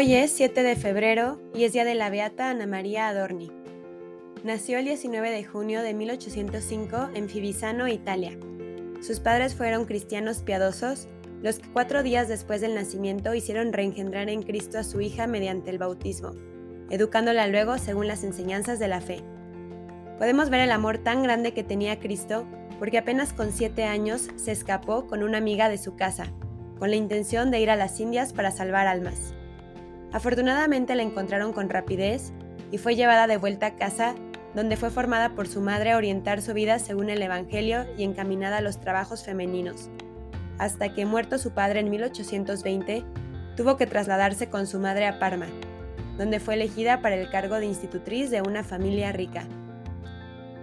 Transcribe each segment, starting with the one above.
Hoy es 7 de febrero y es día de la Beata Ana María Adorni. Nació el 19 de junio de 1805 en Fivisano, Italia. Sus padres fueron cristianos piadosos, los que cuatro días después del nacimiento hicieron reengendrar en Cristo a su hija mediante el bautismo, educándola luego según las enseñanzas de la fe. Podemos ver el amor tan grande que tenía Cristo porque apenas con siete años se escapó con una amiga de su casa, con la intención de ir a las Indias para salvar almas. Afortunadamente la encontraron con rapidez y fue llevada de vuelta a casa, donde fue formada por su madre a orientar su vida según el Evangelio y encaminada a los trabajos femeninos, hasta que muerto su padre en 1820, tuvo que trasladarse con su madre a Parma, donde fue elegida para el cargo de institutriz de una familia rica.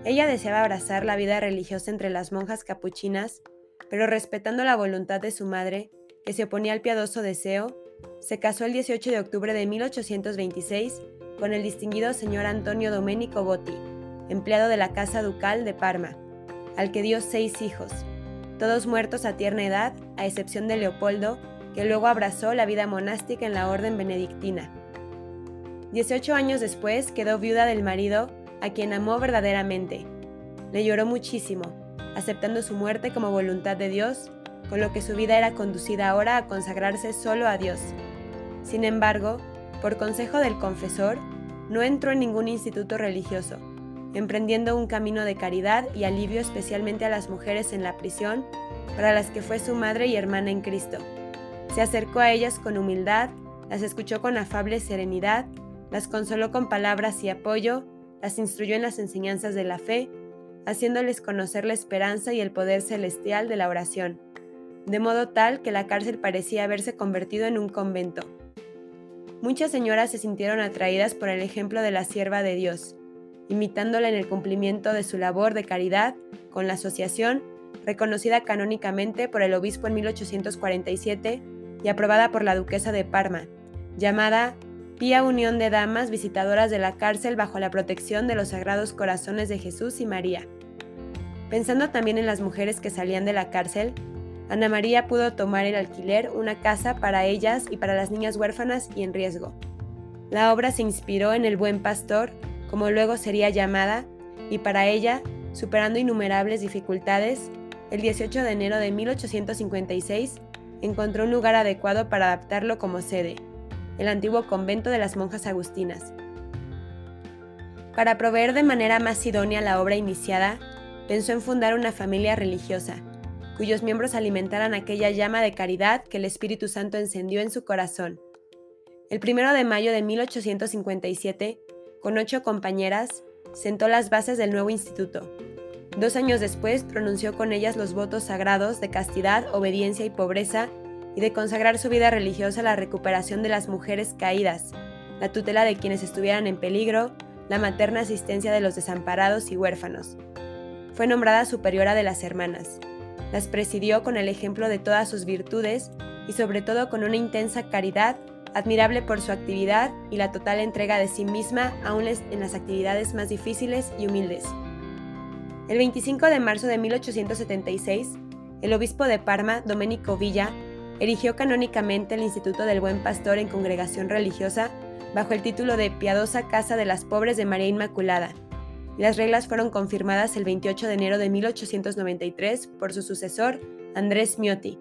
Ella deseaba abrazar la vida religiosa entre las monjas capuchinas, pero respetando la voluntad de su madre, que se oponía al piadoso deseo, se casó el 18 de octubre de 1826 con el distinguido señor Antonio Domenico Botti, empleado de la Casa Ducal de Parma, al que dio seis hijos, todos muertos a tierna edad, a excepción de Leopoldo, que luego abrazó la vida monástica en la orden benedictina. 18 años después quedó viuda del marido, a quien amó verdaderamente. Le lloró muchísimo, aceptando su muerte como voluntad de Dios con lo que su vida era conducida ahora a consagrarse solo a Dios. Sin embargo, por consejo del confesor, no entró en ningún instituto religioso, emprendiendo un camino de caridad y alivio especialmente a las mujeres en la prisión, para las que fue su madre y hermana en Cristo. Se acercó a ellas con humildad, las escuchó con afable serenidad, las consoló con palabras y apoyo, las instruyó en las enseñanzas de la fe, haciéndoles conocer la esperanza y el poder celestial de la oración de modo tal que la cárcel parecía haberse convertido en un convento. Muchas señoras se sintieron atraídas por el ejemplo de la sierva de Dios, imitándola en el cumplimiento de su labor de caridad con la asociación, reconocida canónicamente por el obispo en 1847 y aprobada por la duquesa de Parma, llamada Pía Unión de Damas Visitadoras de la Cárcel bajo la protección de los Sagrados Corazones de Jesús y María. Pensando también en las mujeres que salían de la cárcel, Ana María pudo tomar el alquiler una casa para ellas y para las niñas huérfanas y en riesgo. La obra se inspiró en El Buen Pastor, como luego sería llamada, y para ella, superando innumerables dificultades, el 18 de enero de 1856 encontró un lugar adecuado para adaptarlo como sede, el antiguo convento de las monjas agustinas. Para proveer de manera más idónea la obra iniciada, pensó en fundar una familia religiosa, cuyos miembros alimentaran aquella llama de caridad que el Espíritu Santo encendió en su corazón. El primero de mayo de 1857, con ocho compañeras, sentó las bases del nuevo instituto. Dos años después pronunció con ellas los votos sagrados de castidad, obediencia y pobreza y de consagrar su vida religiosa a la recuperación de las mujeres caídas, la tutela de quienes estuvieran en peligro, la materna asistencia de los desamparados y huérfanos. Fue nombrada superiora de las hermanas. Las presidió con el ejemplo de todas sus virtudes y sobre todo con una intensa caridad, admirable por su actividad y la total entrega de sí misma aún en las actividades más difíciles y humildes. El 25 de marzo de 1876, el obispo de Parma, Domenico Villa, erigió canónicamente el Instituto del Buen Pastor en congregación religiosa bajo el título de Piadosa Casa de las Pobres de María Inmaculada, las reglas fueron confirmadas el 28 de enero de 1893 por su sucesor, Andrés Miotti.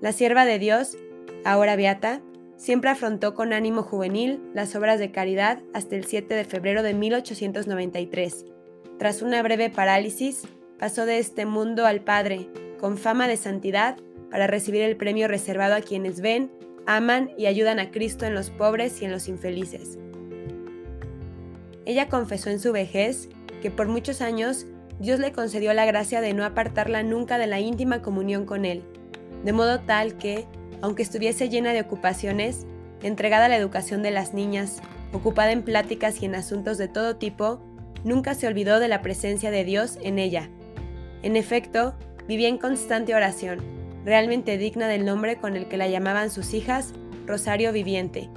La sierva de Dios, ahora beata, siempre afrontó con ánimo juvenil las obras de caridad hasta el 7 de febrero de 1893. Tras una breve parálisis, pasó de este mundo al Padre, con fama de santidad, para recibir el premio reservado a quienes ven, aman y ayudan a Cristo en los pobres y en los infelices. Ella confesó en su vejez que por muchos años Dios le concedió la gracia de no apartarla nunca de la íntima comunión con Él, de modo tal que, aunque estuviese llena de ocupaciones, entregada a la educación de las niñas, ocupada en pláticas y en asuntos de todo tipo, nunca se olvidó de la presencia de Dios en ella. En efecto, vivía en constante oración, realmente digna del nombre con el que la llamaban sus hijas, Rosario Viviente.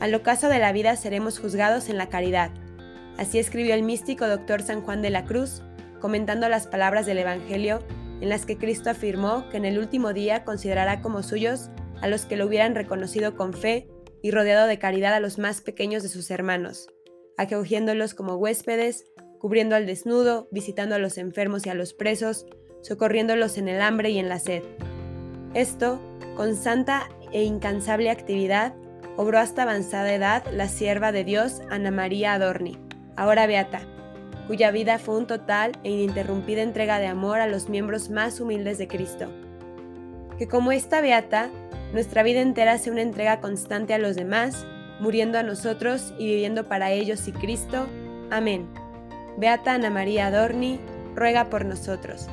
Al ocaso de la vida seremos juzgados en la caridad. Así escribió el místico doctor San Juan de la Cruz, comentando las palabras del Evangelio en las que Cristo afirmó que en el último día considerará como suyos a los que lo hubieran reconocido con fe y rodeado de caridad a los más pequeños de sus hermanos, acogiéndolos como huéspedes, cubriendo al desnudo, visitando a los enfermos y a los presos, socorriéndolos en el hambre y en la sed. Esto, con santa e incansable actividad, obró hasta avanzada edad la sierva de Dios Ana María Adorni, ahora beata, cuya vida fue un total e ininterrumpida entrega de amor a los miembros más humildes de Cristo. Que como esta beata, nuestra vida entera sea una entrega constante a los demás, muriendo a nosotros y viviendo para ellos y Cristo. Amén. Beata Ana María Adorni, ruega por nosotros.